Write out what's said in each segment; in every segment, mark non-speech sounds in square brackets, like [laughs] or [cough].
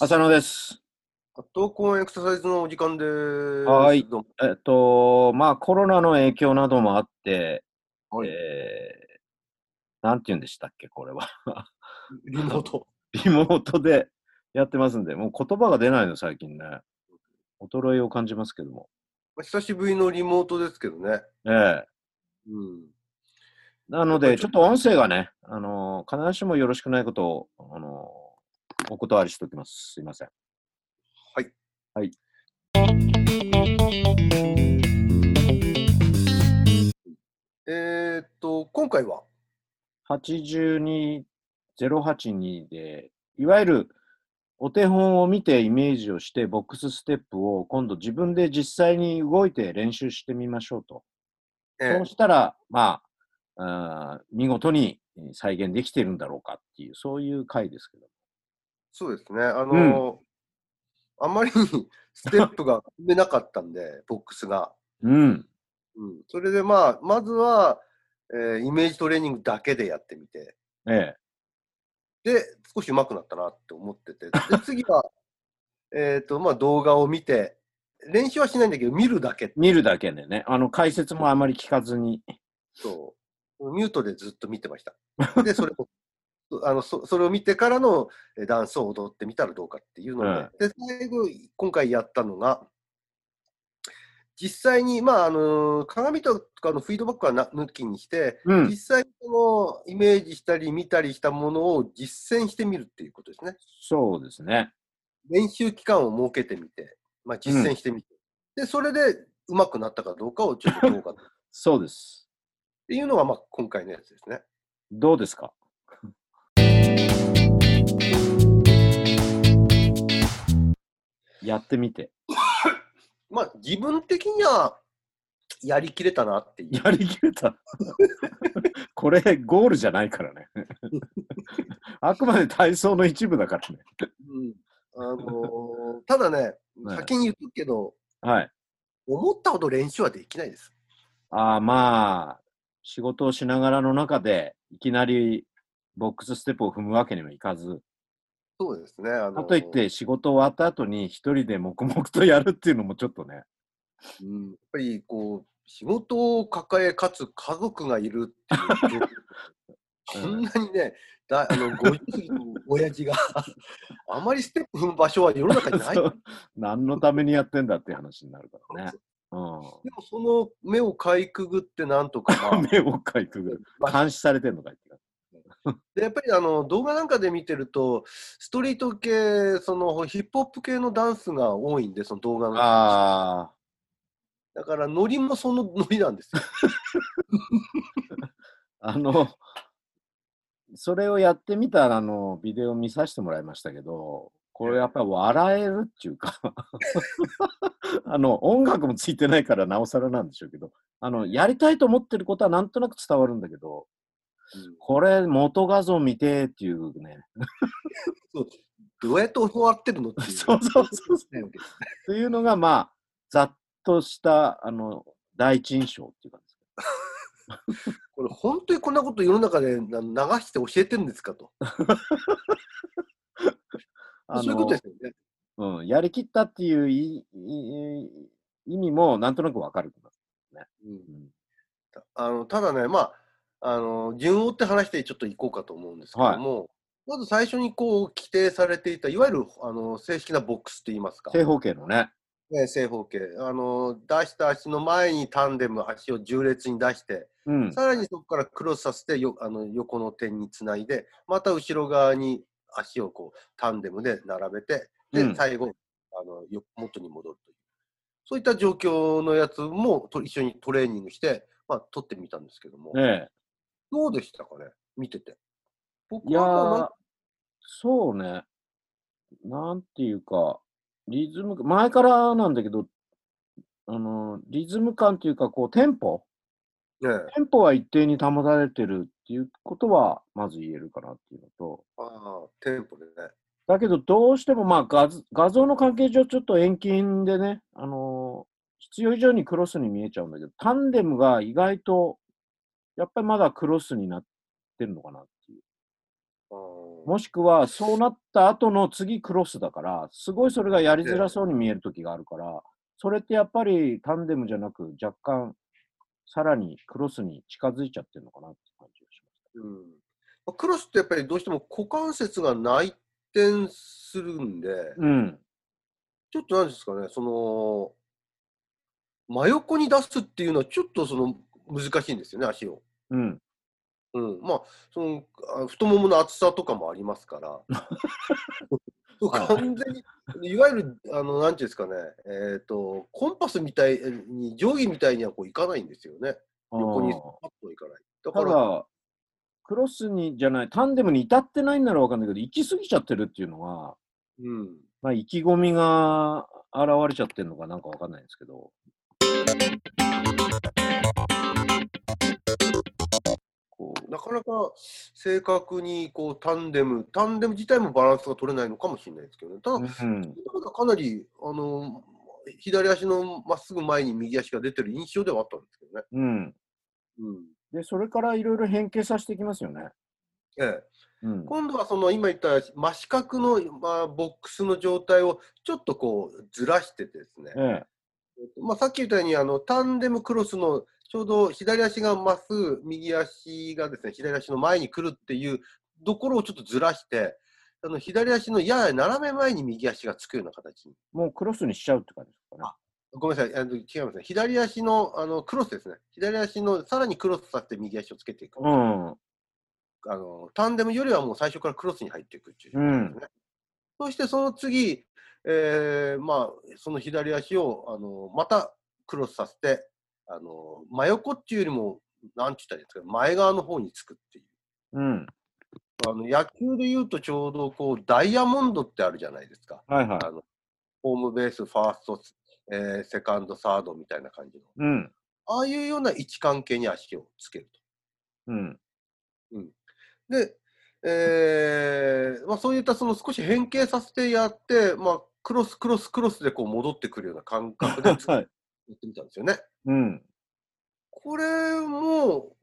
浅野です。投稿エクササイズのお時間です。はいえっと、まあ、コロナの影響などもあって、はいえー、なんて言うんでしたっけ、これは。リモート。リモートでやってますんで、もう言葉が出ないの、最近ね。衰えを感じますけども。まあ久しぶりのリモートですけどね。ええうん。なので、ちょっと音声がね、あの必ずしもよろしくないことを、あのお断りしておきます。すいません。はい。はい。えーっと、今回は、82-082で、いわゆるお手本を見てイメージをして、ボックスステップを今度自分で実際に動いて練習してみましょうと。えそうしたら、まあ、あー見事に再現できているんだろうかっていう、そういう回ですけど。そうですね。あのあまりに [laughs] ステップが踏めなかったんで、ボックスが。うん。うん。それでまあ、まずは、えーイメージトレーニングだけでやってみて、ええ。で、少し上手くなったなって思ってて、で、次は、[laughs] えーっと、まあ動画を見て、練習はしないんだけど、見るだけ見るだけでね、あの解説もあまり聞かずに。そう。ミュートでずっと見てました。[laughs] で、それを、あのそそれを見てからのえダンスを踊ってみたらどうかっていうので、で、最後、今回やったのが、実際に、まあ、あの、鏡とかのフィードバックはな抜きにして、うん実際にそのイメージしたり見たりしたものを実践してみるっていうことですね。そうですね。練習期間を設けてみて、まあ、実践してみて、で、それで上手くなったかどうかをちょっとどうかっそうです。ていうのが、まあ、今回のやつですね。どうですか？やってみて。[laughs] まあ、自分的にはやりきれたなっていう。やりきれた。これ、ゴールじゃないからね。[laughs] あくまで体操の一部だからね。うんあのーただね、はい先に言っとくけど、はい。思ったほど練習はできないです。ああ、まあ、仕事をしながらの中で、いきなりボックスステップを踏むわけにもいかず、そうですね。あのーかといって仕事終わった後に一人で黙々とやるっていうのもちょっとね。うん、やっぱりこう、仕事を抱え、かつ家族がいるっていう。[laughs] こんなにね、だあの50過ぎの親父が [laughs] あまりステップ踏む場所は世の中にない。そう何のためにやってんだっていう話になるからね。でもその目をかいくぐってなんとか、まうん、[laughs] 目をかいくぐる。あ、監視されてんのかいって感でやっぱりあの動画なんかで見てると、ストリート系、そのヒップホップ系のダンスが多いんで、その動画の。あだから、ノリもそのノリなんですよ。あ、[laughs] あの、それをやってみたあのビデオ見させてもらいましたけど、これやっぱり笑えるっていうか [laughs] あの、音楽もついてないからなおさらなんでしょうけど、あの、やりたいと思ってることはなんとなく伝わるんだけど、これ元画像見てっていうね、どうやって教わってるのっていう。[laughs] そうそうそうそう [laughs] っていうのがまあ、ざっとした、あの、第一印象っていうか [laughs] これ、本当にこんなこと世の中でな流して教えてるんですかと。あそういうことですよね。うん、やりきったっていういい意味もなんとなくわかる。うんうんあのただね、まあ、あの順を追って話してちょっと行こうかと思うんですけども、まず最初にこう規定されていた、いわゆるあの正式なボックスといいますか、正方形のね。ね、正方形あの、出した足の前にタンデム、足を縦列に出して、うん。さらにそこからクロスさせてよあの横の点につないで、また後ろ側に足をこうタンデムで並べて、で、うん最後あのよ、元に戻るという。そういった状況のやつもと一緒にトレーニングして、まあ、撮ってみたんですけども、えどうでしたかね、見てて。僕え。いやー、そうね。なんていうか、リズム、前からなんだけど、あの、リズム感というか、こう、テンポ？ねテンポは一定に保たれてるっていうことは、まず言えるかなっていうのと、ああ、テンポでね。だけど、どうしても、まあ画図、画像の関係上、ちょっと遠近でね、あのー必要以上にクロスに見えちゃうんだけど、タンデムが意外と、やっぱりまだクロスになってるのかなっていう。もしくはそうなった後の次クロスだから、すごいそれがやりづらそうに見える時があるから、それってやっぱりタンデムじゃなく若干さらにクロスに近づいちゃってるのかなって感じがしうんまあクロスってやっぱりどうしても股関節が内転するんで、ます。うん。ちょっとなんですかね、その、真横に出すっていうのはちょっとその難しいんですよね、足を。うん。うん、まあ、そのあ太ももの厚さとかもありますから、[laughs] 完全に、いわゆる、あの、なんていうんですかね、えっ、と、コンパスみたいに、定規みたいにはこういかないんですよね。横にあパッといかない。だから、だ、クロスにじゃない、タンデムに至ってないんならわかんないけど、行き過ぎちゃってるっていうのが、うん。まあ、意気込みが現れちゃってるのかなんかわかんないんですけど。かなか正確にこうタンデム、タンデム自体もバランスが取れないのかもしれないですけどね。ただ、うん、かなりあの左足のまっすぐ前に右足が出てる印象ではあったんですけどね。うん。うんで、それからいろいろ変形させていきますよね。ええ、うん。今度はその今言った真四角の、まあ、ボックスの状態をちょっとこうずらしてですね、ええ。まあ、さっき言ったようにあのタンデムクロスのちょうど左足がまっすぐ右足がですね左足の前に来るっていうところをちょっとずらしてあの左足のやや斜め前に右足がつくような形に。もうクロスにしちゃうって感じですかね。ごめんなさい。あの違いますね。左足のあのクロスですね。左足のさらにクロスさせて右足をつけていく、うん。あのタンデムよりはもう最初からクロスに入っていくっていう状態ですね、そしてその次、えーまあ、その左足をあのまたクロスさせてあの真横っていうよりもなんて言ったらいいんですか前側の方につくっていううん。あの野球でいうとちょうどこうダイヤモンドってあるじゃないですかはいはい。あのホームベースファースト、えーセカンドサードみたいな感じのうん。ああいうような位置関係に足をつけると。うん。で、えーまあ、そういったその少し変形させてやって、まあ、クロスクロスクロスでこう戻ってくるような感覚で作っはい。てみたんですよね。うん。これも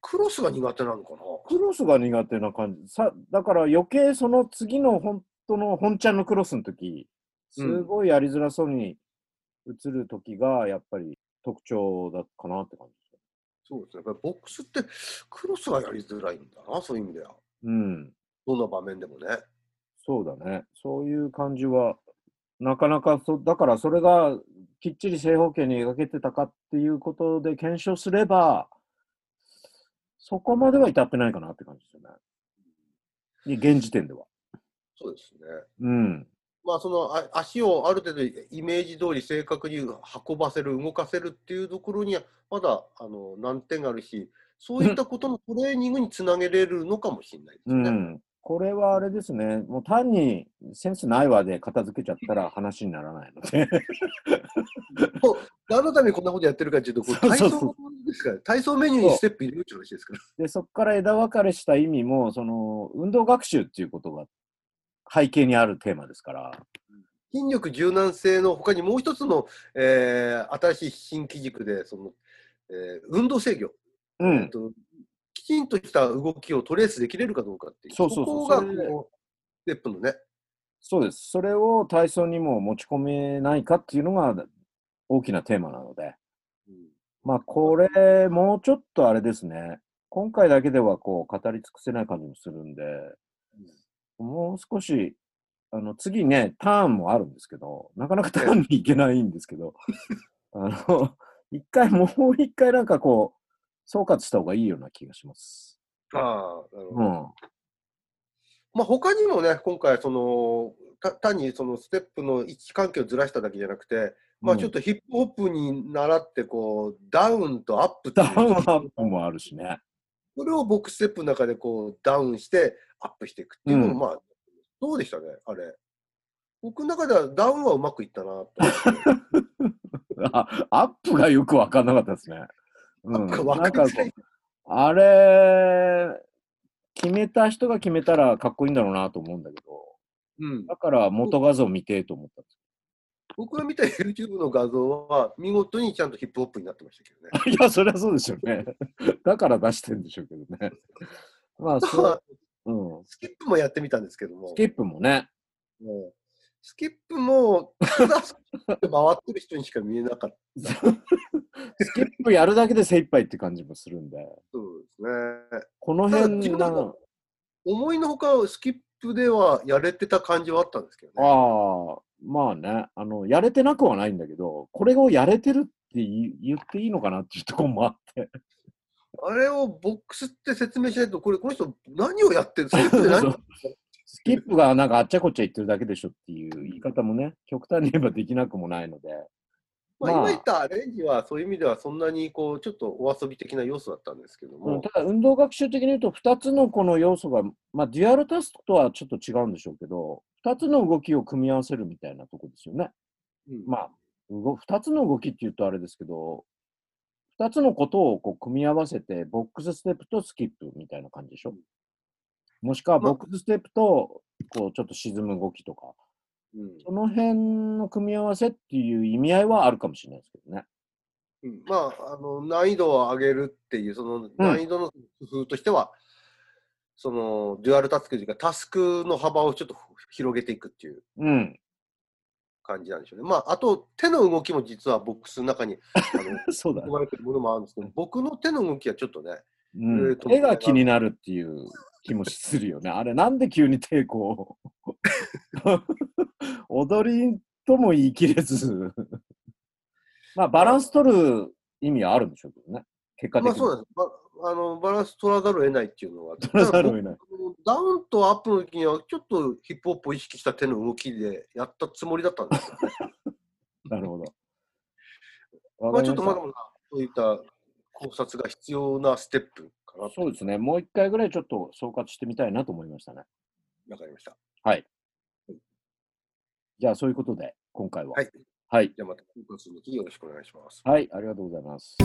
クロスが苦手なのかな？クロスが苦手な感じ。さだから余計その次の本当の本ちゃんのクロスの時、すごいやりづらそうに映る時がやっぱり特徴だかなって感じですよ。そうですね。やっぱりボックスってクロスがやりづらいんだな、そういう意味では。うん。どんな場面でもね。そうだね。そういう感じは、なかなかそ、だからそれがきっちり正方形に描けてたかっていうことで検証すれば、そこまでは至ってないかなって感じですよね。で現時点では。そうですね。うん。まあ、そのあ足をある程度イメージ通り正確に運ばせる、動かせるっていうところには、まだあの難点があるし、そういったことのトレーニングにつなげれるのかもしれないですね。うん。これはあれですね。もう単にセンスないわで片付けちゃったら話にならないので。もう何のためにこんなことやってるかっていうと、こう [laughs] 体操ですから、体操メニューにステップ入れるって話ですから。で、そこから枝分かれした意味も、その、運動学習っていうことが背景にあるテーマですから。筋力柔軟性の他にもう一つの、えー新しい新機軸で、そのえー運動制御、うん。えっと、きちんとした動きをトレースできれるかどうかっていう、そうそうそうここステップのね、そうです。それを体操にも持ち込めないかっていうのが大きなテーマなので。うんまあ、これ、もうちょっとあれですね。今回だけではこう語り尽くせない感じもするんで、もう少し、あの、次ね、ターンもあるんですけど、なかなかターンに行けないんですけど、あの、一回、もう一回なんかこう、総括した方がいいような気がします。ああなるほどうん。まあ、他にもね、今回その、た単にそのステップの位置関係をずらしただけじゃなくて、まあ、ちょっとヒップホップに習ってこう、ダウンとアップダウンアップもあるしね。それをボックスステップの中でこうダウンしてアップしていくっていうのも、うんまあ、どうでしたね、あれ。僕の中ではダウンはうまくいったなと。[laughs] あアップがよくわかんなかったですね。うん、わなんかあれ、決めた人が決めたらかっこいいんだろうなと思うんだけど、うん、だから元画像見てえと思ったんです僕が見た YouTube の画像は見事にちゃんとヒップホップになってましたけどね。[laughs] いや、そりゃそうでしょうね。[laughs] だから出してるんでしょうけどね。まあ、そう、うん。スキップもやってみたんですけどもス、キップもね。もうスキップも、ただスキップ回ってる人にしか見えなかった。スキップやるだけで精一杯って感じもするんで。そうですね。この辺な思いのほか、スキップではやれてた感じはあったんですけどね。ああ、まあね、あの、やれてなくはないんだけど、これをやれてるって言言っていいのかなっていうところもあって。あれをボックスって説明しないと、これ、この人何をやってるスキップで何そうスキップがなんかあっちゃこっちゃ言ってるだけでしょっていう言い方もね、極端に言えばできなくもないので。まあ、まあ今言ったアレンジはそういう意味ではそんなにこうちょっとお遊び的な要素だったんですけどうんも、ただ運動学習的に言うと2つのこの要素が、まあ、デュアルタスクとはちょっと違うんでしょうけど2つの動きを組み合わせるみたいなとこですよね。うんまあ2つの動きって言うとあれですけど2つのことをこう組み合わせてボックスステップとスキップみたいな感じでしょ。もしくはまあボックスステップとこうちょっと沈む動きとかうんその辺の組み合わせっていう意味合いはあるかもしれないですけどね。うんまあ、あの難易度を上げるっていうその難易度の工夫としては、そのデュアルタスクというかタスクの幅をちょっと広げていくっていううん。感じなんでしょうね。まあ、あと手の動きも実はボックスの中に [laughs] 含。まれてるものもあるんですけど僕の手の動きはちょっとねんえーと手が気になるっていう気もするよね。あれ、なんで急に抵抗 [laughs] 踊りとも言い切れず、まあ、バランス取る意味はあるんでしょうけどね。結果的に。まあそうです。ばあのバランス取らざるを得ないっていうのは。取らざるを得ない。ダウンとアップの時にはちょっとヒップホップを意識した手の動きでやったつもりだったんですよ、ね。[laughs] なるほど。[laughs] まあちょっとまだまだそういった考察が必要なステップ。そうですね。もう一回ぐらいちょっと総括してみたいなと思いましたね。わかりました。はい。じゃあ、そういうことで、今回は。はい。はい。じゃあまた、よろしくお願いします。はい、ありがとうございます。